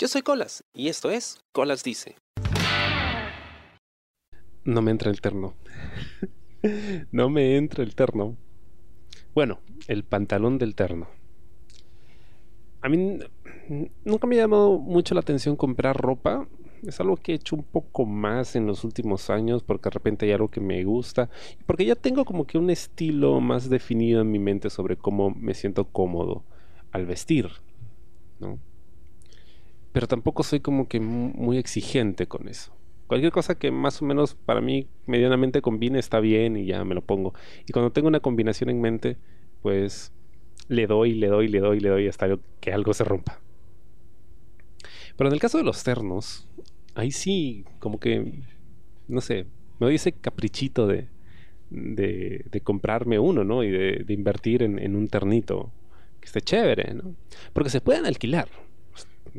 Yo soy Colas y esto es Colas Dice. No me entra el terno. no me entra el terno. Bueno, el pantalón del terno. A mí nunca me ha llamado mucho la atención comprar ropa. Es algo que he hecho un poco más en los últimos años porque de repente hay algo que me gusta. Porque ya tengo como que un estilo más definido en mi mente sobre cómo me siento cómodo al vestir. ¿no? Pero tampoco soy como que muy exigente con eso. Cualquier cosa que más o menos para mí medianamente combine está bien y ya me lo pongo. Y cuando tengo una combinación en mente, pues le doy, le doy, le doy, le doy hasta que algo se rompa. Pero en el caso de los ternos, ahí sí, como que, no sé, me doy ese caprichito de, de, comprarme uno, ¿no? Y de, invertir en, un ternito que esté chévere, ¿no? Porque se pueden alquilar.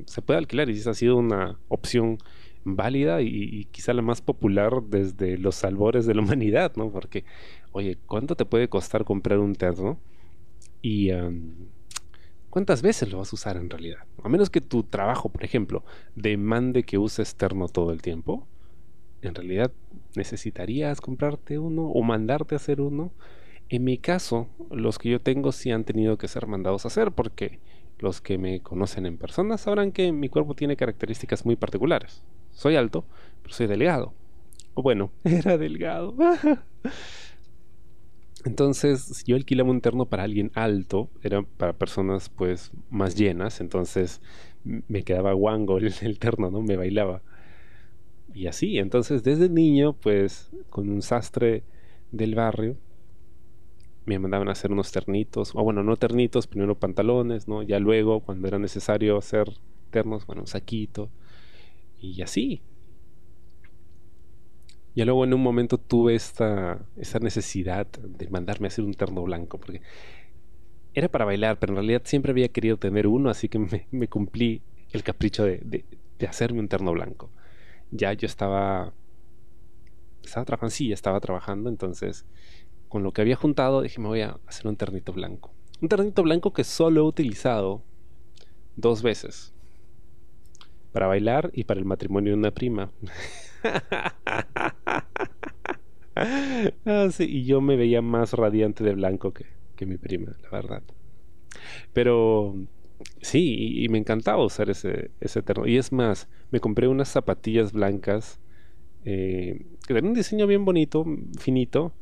Se puede alquilar y esa ha sido una opción válida y, quizá la más popular desde los albores de la humanidad, ¿no? Porque, oye, ¿cuánto te puede costar comprar un terno? Y ¿cuántas veces lo vas a usar en realidad? A menos que tu trabajo, por ejemplo, demande que uses terno todo el tiempo, en realidad necesitarías comprarte uno o mandarte a hacer uno. En mi caso, los que yo tengo sí han tenido que ser mandados a hacer porque los que me conocen en persona sabrán que mi cuerpo tiene características muy particulares. Soy alto, pero soy delgado. O bueno, era delgado. Entonces, yo alquilaba un terno para alguien alto, era para personas pues más llenas, entonces me quedaba guango el, el terno, ¿no? Me bailaba. Y así, entonces desde niño pues con un sastre del barrio me mandaban a hacer unos ternitos, o bueno, no ternitos, primero pantalones, ¿no? Ya luego, cuando era necesario hacer ternos, bueno, un saquito, y así. Y luego en un momento tuve esta, esta necesidad de mandarme a hacer un terno blanco, porque era para bailar, pero en realidad siempre había querido tener uno, así que me, cumplí el capricho de, hacerme un terno blanco. Ya yo estaba, estaba trabajando, sí, estaba trabajando, entonces con lo que había juntado dije, me voy a hacer un ternito blanco. Un ternito blanco que solo he utilizado dos veces. Para bailar y para el matrimonio de una prima. Ah, y yo me veía más radiante de blanco que, mi prima, la verdad. Pero sí, y, me encantaba usar ese, ese terno. Y es más, me compré unas zapatillas blancas eh, que tenían un diseño bien bonito, finito,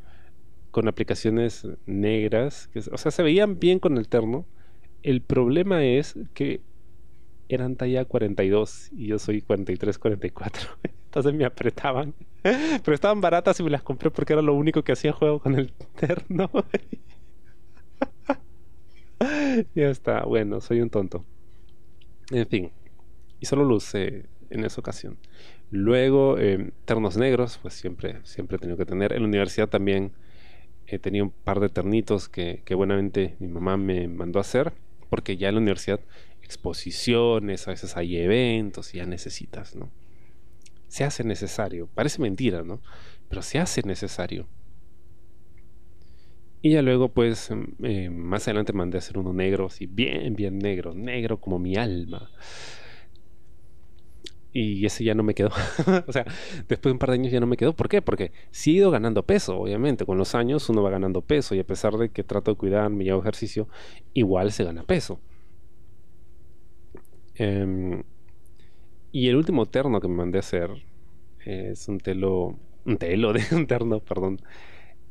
con aplicaciones negras. O sea, se veían bien con el terno. El problema es que eran talla 42 y yo soy 43, 44. Entonces me apretaban. Pero estaban baratas y me las compré porque era lo único que hacía juego con el terno. ya está, bueno, soy un tonto. En fin, y solo lo usé en esa ocasión. Luego, em, ternos negros, pues siempre, siempre he tenido que tener. En la universidad también he tenido un par de ternitos que, que buenamente mi mamá me mandó a hacer, porque ya en la universidad exposiciones, a veces hay eventos y ya necesitas, ¿no? Se hace necesario. Parece mentira, ¿no? Pero se hace necesario. Y ya luego, pues, em, eh, más adelante mandé a hacer uno negro, así bien, bien negro, negro como mi alma. Y ese ya no me quedó. o sea, después de un par de años ya no me quedó. ¿Por qué? Porque sí he ido ganando peso, obviamente. Con los años uno va ganando peso. Y a pesar de que trato de cuidarme y hago ejercicio, igual se gana peso. Em, y el último terno que me mandé a hacer es un telo. Un telo de un terno, perdón.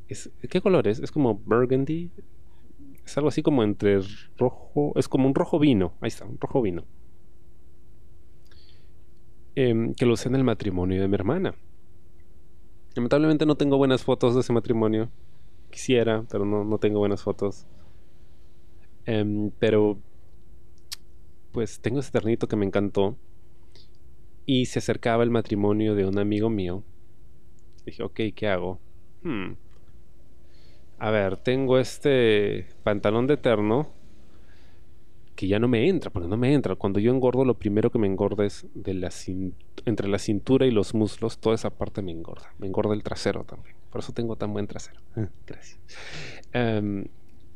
Es, ¿Qué color es? Es como burgundy. Es algo así como entre rojo. Es como un rojo vino. Ahí está, un rojo vino. Em, que lo usé en el matrimonio de mi hermana. Lamentablemente no tengo buenas fotos de ese matrimonio. Quisiera, pero no, no tengo buenas fotos. Em, pero pues tengo ese ternito que me encantó. Y se acercaba el matrimonio de un amigo mío. Dije, ok, ¿qué hago? Hmm. A ver, tengo este pantalón de terno que ya no me entra, porque no me entra. Cuando yo engordo, lo primero que me engorda es de la entre la cintura y los muslos, toda esa parte me engorda. Me engorda el trasero también. Por eso tengo tan buen trasero. Gracias. Em,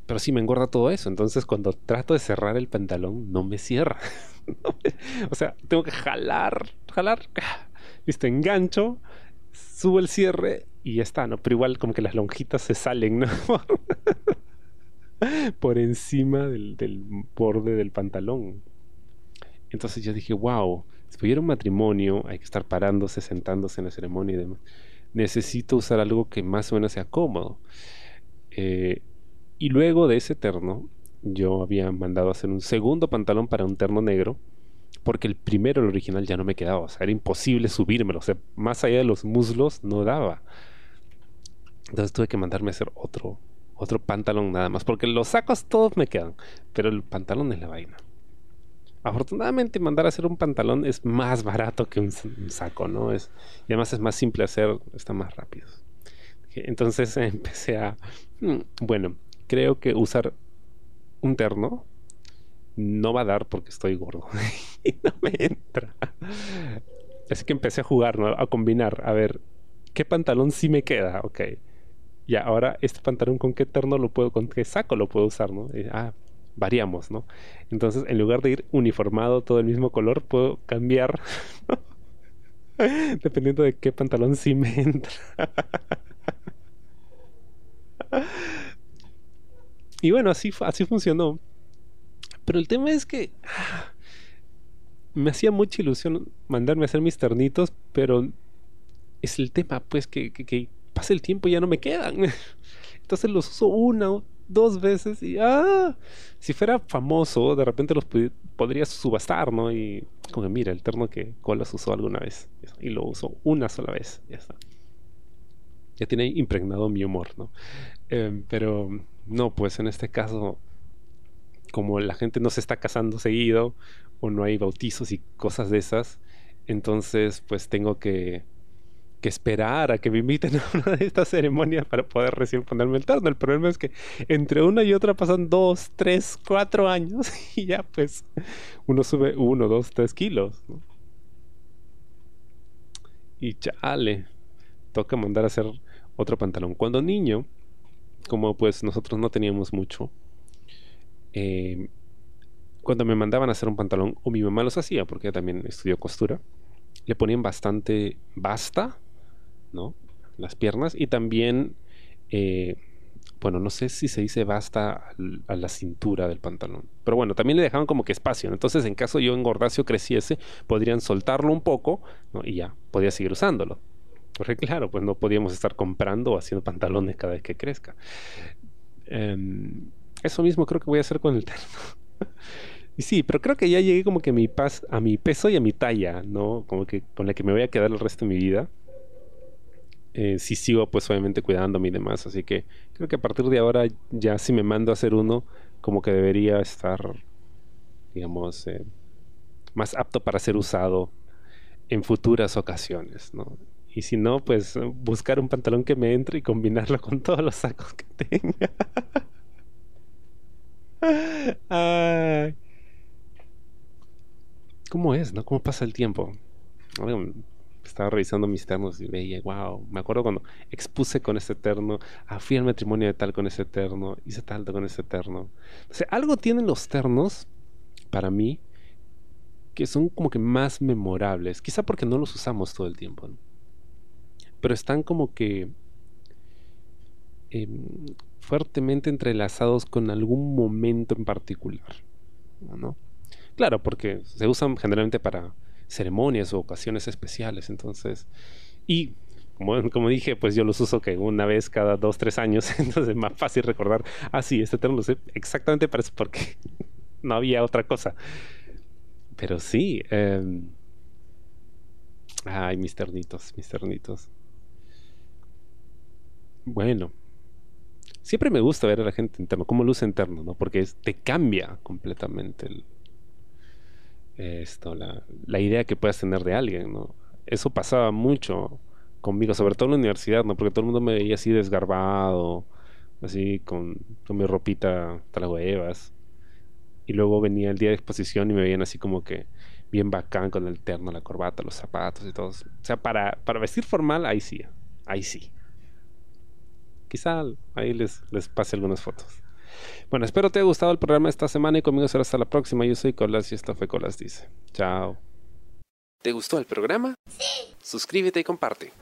pero sí me engorda todo eso. Entonces cuando trato de cerrar el pantalón, no me cierra. o sea, tengo que jalar, jalar, listo, engancho, subo el cierre y ya está, ¿no? Pero igual como que las lonjitas se salen, ¿no? Por encima del, borde del pantalón. Entonces yo dije, wow, si hubiera un matrimonio, hay que estar parándose, sentándose en la ceremonia y demás. Necesito usar algo que más o menos sea cómodo. Eh, y luego de ese terno, yo había mandado hacer un segundo pantalón para un terno negro, porque el primero, el original, ya no me quedaba. O sea, era imposible subírmelo. O sea, más allá de los muslos, no daba. Entonces tuve que mandarme a hacer otro, otro pantalón nada más, porque los sacos todos me quedan, pero el pantalón es la vaina. Afortunadamente mandar a hacer un pantalón es más barato que un, saco, ¿no? Es, y además es más simple hacer, está más rápido. Entonces empecé a, mm, bueno, creo que usar un terno no va a dar porque estoy gordo y no me entra. Así que empecé a jugar, ¿no? A combinar, a ver, ¿qué pantalón sí me queda? Ok. Ya, ahora este pantalón con qué terno lo puedo, con qué saco lo puedo usar, ¿no? ah, variamos, ¿no? Entonces, en lugar de ir uniformado todo el mismo color, puedo cambiar dependiendo de qué pantalón sí me entra. y bueno, así, así funcionó. Pero el tema es que ah, me hacía mucha ilusión mandarme a hacer mis ternitos, pero es el tema, pues, que pasa el tiempo ya no me quedan. Entonces los uso una, dos veces y ah, si fuera famoso, de repente los podría subastar, ¿no? Y como que mira, el terno que Colas usó alguna vez y lo usó una sola vez, ya está. Ya tiene impregnado mi humor, ¿no? Em, pero no, pues en este caso, como la gente no se está casando seguido o no hay bautizos y cosas de esas, entonces pues tengo que que esperar a que me inviten a una de estas ceremonias para poder recién ponerme el terno. El problema es que entre una y otra pasan dos, tres, cuatro años y ya pues uno sube uno, dos, tres kilos. Y chale, toca mandar a hacer otro pantalón. Cuando niño, como pues nosotros no teníamos mucho, eh, cuando me mandaban a hacer un pantalón, o mi mamá los hacía, porque también estudió costura, le ponían bastante basta ¿no? Las piernas y también, eh, bueno, no sé si se dice basta a la cintura del pantalón, pero bueno, también le dejaban como que espacio, entonces en caso yo engordase o creciese, podrían soltarlo un poco y ya, podía seguir usándolo. Porque claro, pues no podíamos estar comprando o haciendo pantalones cada vez que crezca. Em, eso mismo creo que voy a hacer con el terno. y sí, pero creo que ya llegué como que a mi, paz, a mi peso y a mi talla, ¿no? Como que con la que me voy a quedar el resto de mi vida. Eh, si sigo pues obviamente cuidándome y demás. Así que creo que a partir de ahora ya si me mando a hacer uno, como que debería estar, digamos, eh, más apto para ser usado en futuras ocasiones, ¿no? Y si no, pues buscar un pantalón que me entre y combinarlo con todos los sacos que tenga. ¿Cómo es, no? ¿Cómo pasa el tiempo? Estaba revisando mis ternos y veía, wow, me acuerdo cuando expuse con ese terno, ah, fui al matrimonio de tal con ese terno, hice tal con ese terno. O sea, algo tienen los ternos, para mí, que son como que más memorables, quizá porque no los usamos todo el tiempo, pero están como que em, fuertemente entrelazados con algún momento en particular, ¿no? Claro, porque se usan generalmente para ceremonias o ocasiones especiales. Entonces, y como, como, dije, pues yo los uso que una vez cada dos, tres años. Entonces es más fácil recordar, ah, sí, este termo lo sé exactamente para eso porque no había otra cosa. Pero sí. Em, ay, mis ternitos, mis ternitos. Bueno. Siempre me gusta ver a la gente interno, cómo luce interno, ¿no? Porque te cambia completamente el, esto, la, la, idea que puedas tener de alguien, ¿no? Eso pasaba mucho conmigo, sobre todo en la universidad, ¿no? Porque todo el mundo me veía así desgarbado, así con, con mi ropita huevas Y luego venía el día de exposición y me veían así como que bien bacán con el terno, la corbata, los zapatos y todo. O sea, para, para vestir formal, ahí sí, ahí sí. Quizá ahí les, les pase algunas fotos. Bueno, espero te haya gustado el programa esta semana y conmigo será hasta la próxima. Yo soy Colas y esto fue Colas Dice. Chao. ¿Te gustó el programa? Sí. Suscríbete y comparte.